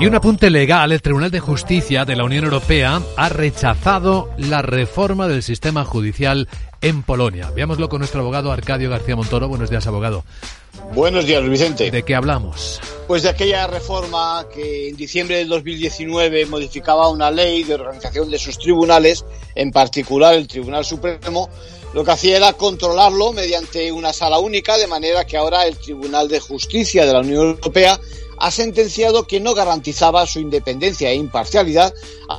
Y un apunte legal, el Tribunal de Justicia de la Unión Europea ha rechazado la reforma del sistema judicial en Polonia. Veámoslo con nuestro abogado Arcadio García Montoro. Buenos días, abogado. Buenos días, Vicente. ¿De qué hablamos? Pues de aquella reforma que en diciembre del 2019 modificaba una ley de organización de sus tribunales, en particular el Tribunal Supremo, lo que hacía era controlarlo mediante una sala única, de manera que ahora el Tribunal de Justicia de la Unión Europea ha sentenciado que no garantizaba su independencia e imparcialidad,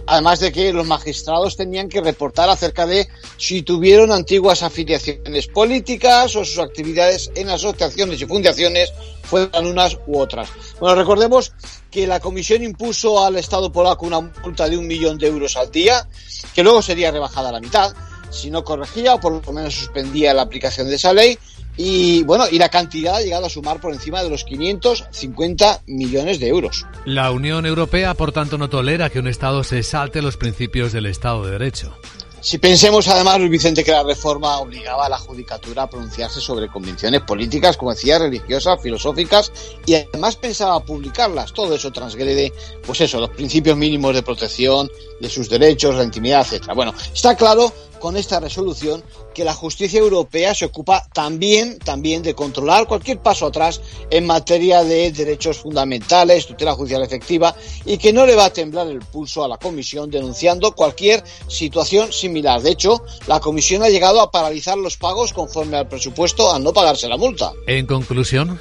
además de que los magistrados tenían que reportar acerca de si tuvieron antiguas afiliaciones políticas o sus actividades en asociaciones y fundaciones fueran unas u otras. Bueno, recordemos que la Comisión impuso al Estado polaco una multa de un millón de euros al día, que luego sería rebajada a la mitad si no corregía o por lo menos suspendía la aplicación de esa ley y bueno, y la cantidad ha llegado a sumar por encima de los 550 millones de euros. La Unión Europea, por tanto, no tolera que un Estado se salte los principios del Estado de Derecho. Si pensemos además, Luis Vicente, que la reforma obligaba a la judicatura a pronunciarse sobre convenciones políticas, como decía, religiosas, filosóficas, y además pensaba publicarlas, todo eso transgrede, pues eso, los principios mínimos de protección de sus derechos, la intimidad, etcétera. Bueno, está claro con esta resolución que la justicia europea se ocupa también, también de controlar cualquier paso atrás en materia de derechos fundamentales, tutela judicial efectiva y que no le va a temblar el pulso a la Comisión denunciando cualquier situación similar. De hecho, la Comisión ha llegado a paralizar los pagos conforme al presupuesto al no pagarse la multa. En conclusión.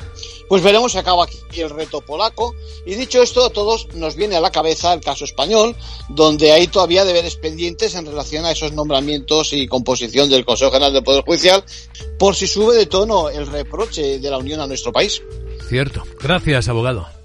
Pues veremos si acaba aquí el reto polaco. Y dicho esto, a todos nos viene a la cabeza el caso español, donde hay todavía deberes pendientes en relación a esos nombramientos y composición del Consejo General del Poder Judicial, por si sube de tono el reproche de la Unión a nuestro país. Cierto. Gracias, abogado.